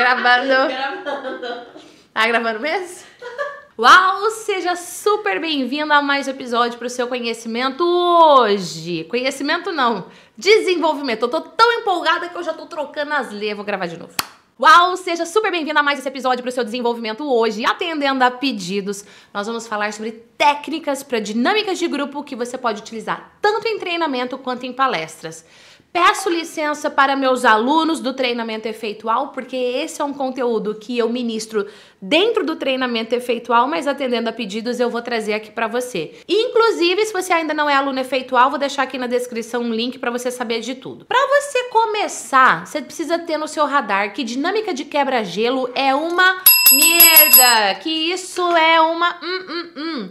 Gravando. Gravando. Tá gravando mesmo? Uau! Seja super bem-vindo a mais um episódio para o seu conhecimento hoje. Conhecimento não, desenvolvimento. Eu tô tão empolgada que eu já tô trocando as letras. Vou gravar de novo. Uau! Seja super bem-vindo a mais esse episódio para o seu desenvolvimento hoje. Atendendo a pedidos, nós vamos falar sobre técnicas para dinâmicas de grupo que você pode utilizar tanto em treinamento quanto em palestras. Peço licença para meus alunos do treinamento efeitual, porque esse é um conteúdo que eu ministro dentro do treinamento efeitual, mas atendendo a pedidos eu vou trazer aqui para você. Inclusive, se você ainda não é aluno efeitual, vou deixar aqui na descrição um link para você saber de tudo. Para você começar, você precisa ter no seu radar que dinâmica de quebra-gelo é uma merda, que isso é uma hum, hum, hum.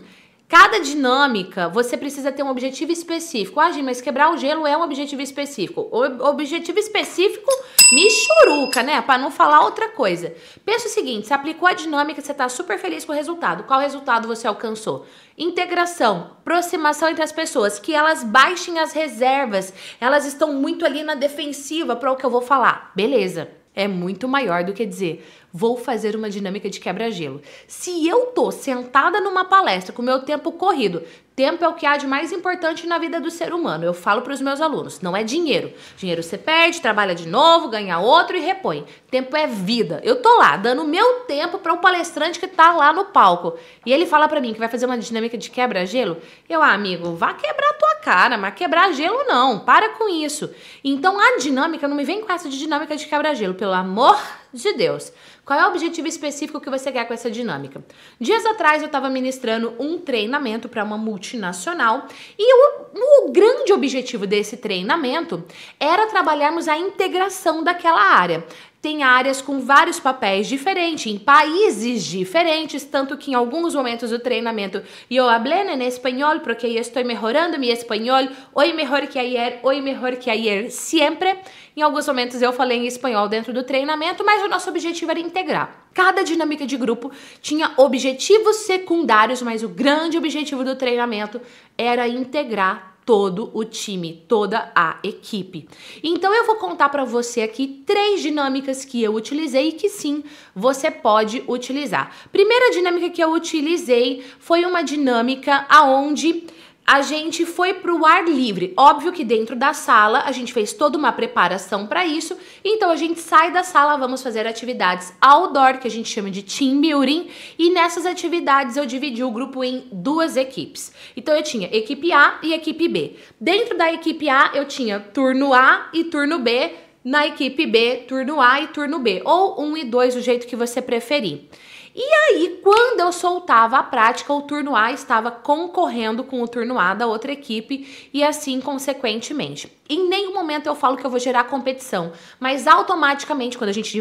Cada dinâmica, você precisa ter um objetivo específico. Ah, Gi, mas quebrar o gelo é um objetivo específico. O objetivo específico me churuca, né? Para não falar outra coisa. Pensa o seguinte, você aplicou a dinâmica, você tá super feliz com o resultado. Qual resultado você alcançou? Integração, aproximação entre as pessoas, que elas baixem as reservas. Elas estão muito ali na defensiva para o que eu vou falar. Beleza é muito maior do que dizer vou fazer uma dinâmica de quebra-gelo. Se eu tô sentada numa palestra com meu tempo corrido, tempo é o que há de mais importante na vida do ser humano. Eu falo para os meus alunos, não é dinheiro. Dinheiro você perde, trabalha de novo, ganha outro e repõe. Tempo é vida. Eu tô lá dando meu tempo para o um palestrante que tá lá no palco. E ele fala para mim que vai fazer uma dinâmica de quebra-gelo. Eu, ah, amigo, vá quebrar a tua cara, mas quebrar gelo não. Para com isso. Então a dinâmica não me vem com essa de dinâmica de quebra-gelo, pelo amor de Deus. Qual é o objetivo específico que você quer com essa dinâmica? Dias atrás eu estava ministrando um treinamento para uma multinacional e o, o grande objetivo desse treinamento era trabalharmos a integração daquela área tem áreas com vários papéis diferentes, em países diferentes, tanto que em alguns momentos do treinamento eu hablé em espanhol porque eu estou melhorando meu espanhol, hoje melhor que ayer, hoje melhor que ayer, sempre. Em alguns momentos eu falei em espanhol dentro do treinamento, mas o nosso objetivo era integrar. Cada dinâmica de grupo tinha objetivos secundários, mas o grande objetivo do treinamento era integrar todo o time, toda a equipe. Então eu vou contar para você aqui três dinâmicas que eu utilizei e que sim, você pode utilizar. Primeira dinâmica que eu utilizei foi uma dinâmica aonde a gente foi para o ar livre. Óbvio que dentro da sala a gente fez toda uma preparação para isso. Então a gente sai da sala, vamos fazer atividades outdoor, que a gente chama de team building, e nessas atividades eu dividi o grupo em duas equipes. Então eu tinha equipe A e equipe B. Dentro da equipe A eu tinha turno A e turno B. Na equipe B, turno A e turno B, ou um e dois, do jeito que você preferir. E aí, quando eu soltava a prática, o turno A estava concorrendo com o turno A da outra equipe e assim consequentemente. Em nenhum momento eu falo que eu vou gerar competição, mas automaticamente, quando a gente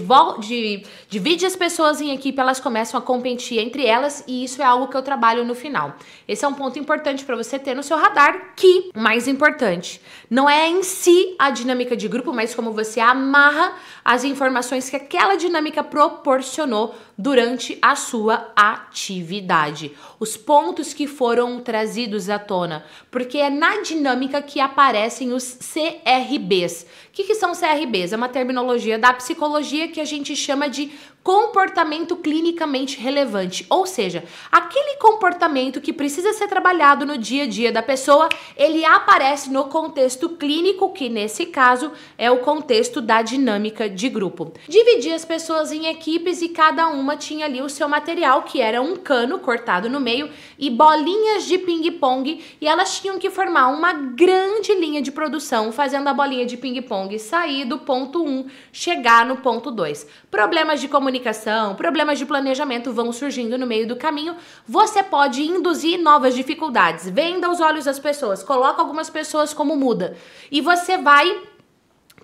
divide as pessoas em equipe, elas começam a competir entre elas e isso é algo que eu trabalho no final. Esse é um ponto importante para você ter no seu radar, que, mais importante, não é em si a dinâmica de grupo, mas como você amarra as informações que aquela dinâmica proporcionou durante a sua atividade. Os pontos que foram trazidos à tona, porque é na dinâmica que aparecem os CRBs. O que, que são CRBs? É uma terminologia da psicologia que a gente chama de comportamento clinicamente relevante, ou seja, aquele comportamento que precisa ser trabalhado no dia a dia da pessoa, ele aparece no contexto clínico, que nesse caso é o contexto da dinâmica de grupo. Dividi as pessoas em equipes e cada uma tinha ali o seu material, que era um cano cortado no meio e bolinhas de ping-pong, e elas tinham que formar uma grande linha de produção, fazendo a bolinha de ping-pong sair do ponto 1, chegar no ponto 2. Problemas de comunicação comunicação, problemas de planejamento vão surgindo no meio do caminho, você pode induzir novas dificuldades. Venda os olhos das pessoas, coloca algumas pessoas como muda. E você vai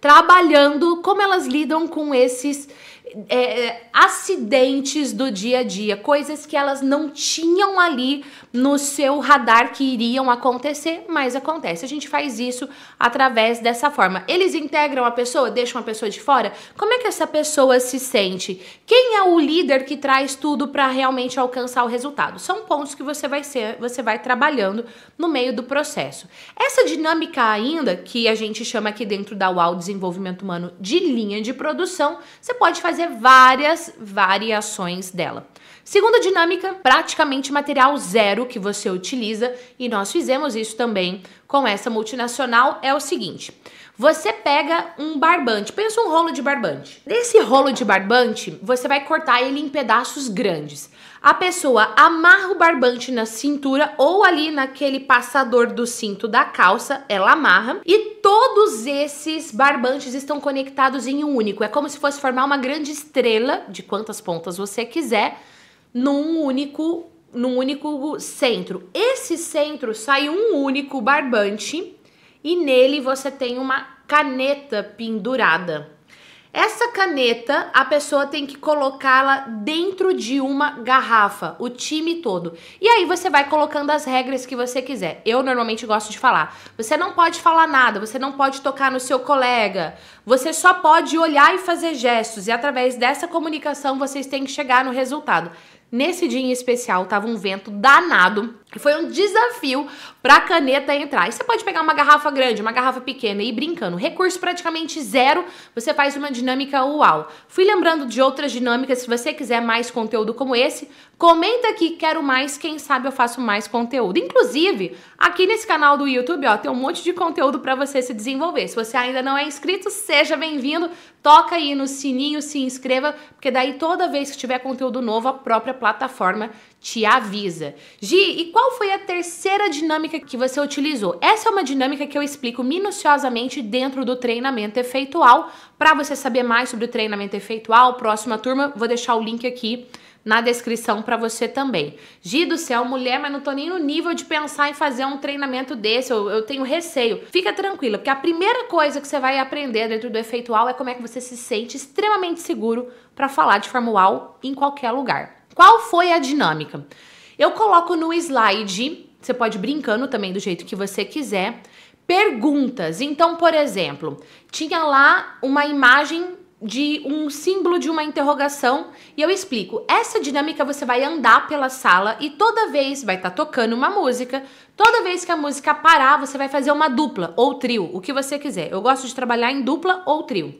trabalhando como elas lidam com esses é, é, acidentes do dia a dia, coisas que elas não tinham ali no seu radar que iriam acontecer, mas acontece. A gente faz isso através dessa forma. Eles integram a pessoa, deixam a pessoa de fora. Como é que essa pessoa se sente? Quem é o líder que traz tudo para realmente alcançar o resultado? São pontos que você vai ser, você vai trabalhando no meio do processo. Essa dinâmica ainda que a gente chama aqui dentro da UAU Desenvolvimento Humano de linha de produção, você pode fazer fazer várias variações dela. Segunda dinâmica, praticamente material zero que você utiliza, e nós fizemos isso também com essa multinacional, é o seguinte. Você pega um barbante, pensa um rolo de barbante. Nesse rolo de barbante, você vai cortar ele em pedaços grandes. A pessoa amarra o barbante na cintura ou ali naquele passador do cinto da calça, ela amarra e todos esses barbantes estão conectados em um único. É como se fosse formar uma grande estrela, de quantas pontas você quiser, num único num único centro. Esse centro sai um único barbante e nele você tem uma caneta pendurada. Essa caneta, a pessoa tem que colocá-la dentro de uma garrafa, o time todo. E aí você vai colocando as regras que você quiser. Eu normalmente gosto de falar. Você não pode falar nada, você não pode tocar no seu colega. Você só pode olhar e fazer gestos. E através dessa comunicação vocês têm que chegar no resultado. Nesse dia em especial, tava um vento danado. Foi um desafio para a caneta entrar. E você pode pegar uma garrafa grande, uma garrafa pequena e ir brincando. Recurso praticamente zero, você faz uma dinâmica uau. Fui lembrando de outras dinâmicas. Se você quiser mais conteúdo como esse, comenta aqui, quero mais. Quem sabe eu faço mais conteúdo. Inclusive, aqui nesse canal do YouTube, ó, tem um monte de conteúdo para você se desenvolver. Se você ainda não é inscrito, seja bem-vindo. Toca aí no sininho, se inscreva, porque daí toda vez que tiver conteúdo novo, a própria plataforma te avisa. Gi, e qual foi a terceira dinâmica que você utilizou? Essa é uma dinâmica que eu explico minuciosamente dentro do treinamento efeitual. Para você saber mais sobre o treinamento efeitual, próxima turma, vou deixar o link aqui na descrição para você também. Gi do céu, mulher, mas não tô nem no nível de pensar em fazer um treinamento desse, eu, eu tenho receio. Fica tranquila, porque a primeira coisa que você vai aprender dentro do efeitual é como é que você se sente extremamente seguro para falar de forma em qualquer lugar. Qual foi a dinâmica? Eu coloco no slide, você pode brincando também do jeito que você quiser, perguntas. Então, por exemplo, tinha lá uma imagem de um símbolo de uma interrogação e eu explico. Essa dinâmica você vai andar pela sala e toda vez vai estar tá tocando uma música. Toda vez que a música parar, você vai fazer uma dupla ou trio, o que você quiser. Eu gosto de trabalhar em dupla ou trio.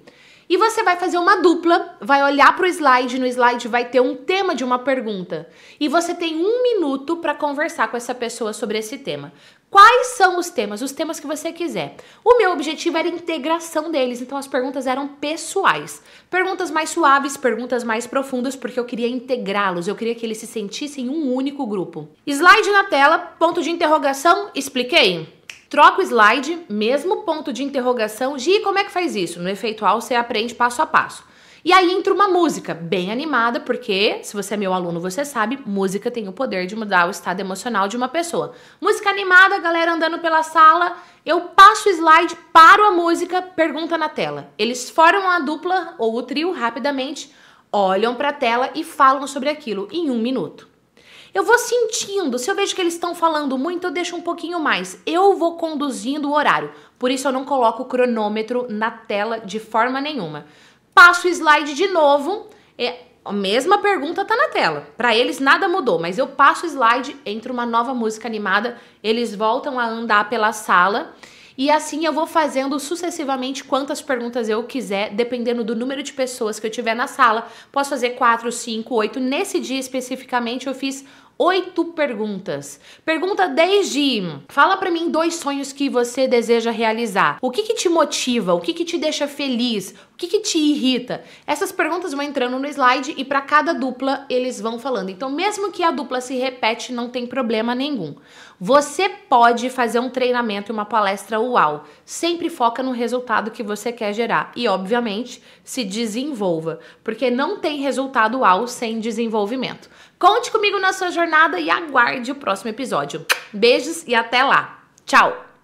E você vai fazer uma dupla, vai olhar para o slide, no slide vai ter um tema de uma pergunta. E você tem um minuto para conversar com essa pessoa sobre esse tema. Quais são os temas? Os temas que você quiser. O meu objetivo era a integração deles, então as perguntas eram pessoais. Perguntas mais suaves, perguntas mais profundas, porque eu queria integrá-los, eu queria que eles se sentissem um único grupo. Slide na tela, ponto de interrogação, expliquei? Troca o slide, mesmo ponto de interrogação. Gi, como é que faz isso? No efeitual você aprende passo a passo. E aí entra uma música bem animada, porque se você é meu aluno, você sabe, música tem o poder de mudar o estado emocional de uma pessoa. Música animada, galera andando pela sala, eu passo o slide, paro a música, pergunta na tela. Eles formam a dupla ou o trio rapidamente, olham para a tela e falam sobre aquilo em um minuto. Eu vou sentindo. Se eu vejo que eles estão falando muito, eu deixo um pouquinho mais. Eu vou conduzindo o horário. Por isso eu não coloco o cronômetro na tela de forma nenhuma. Passo o slide de novo. É, a mesma pergunta tá na tela. Para eles nada mudou, mas eu passo o slide, entra uma nova música animada, eles voltam a andar pela sala e assim eu vou fazendo sucessivamente quantas perguntas eu quiser, dependendo do número de pessoas que eu tiver na sala. Posso fazer quatro, cinco, oito. Nesse dia especificamente eu fiz oito perguntas. Pergunta desde: fala para mim dois sonhos que você deseja realizar. O que, que te motiva? O que, que te deixa feliz? O que, que te irrita? Essas perguntas vão entrando no slide e para cada dupla eles vão falando. Então, mesmo que a dupla se repete, não tem problema nenhum. Você pode fazer um treinamento e uma palestra uau. Sempre foca no resultado que você quer gerar e, obviamente, se desenvolva, porque não tem resultado uau sem desenvolvimento. Conte comigo na sua jornada e aguarde o próximo episódio. Beijos e até lá. Tchau!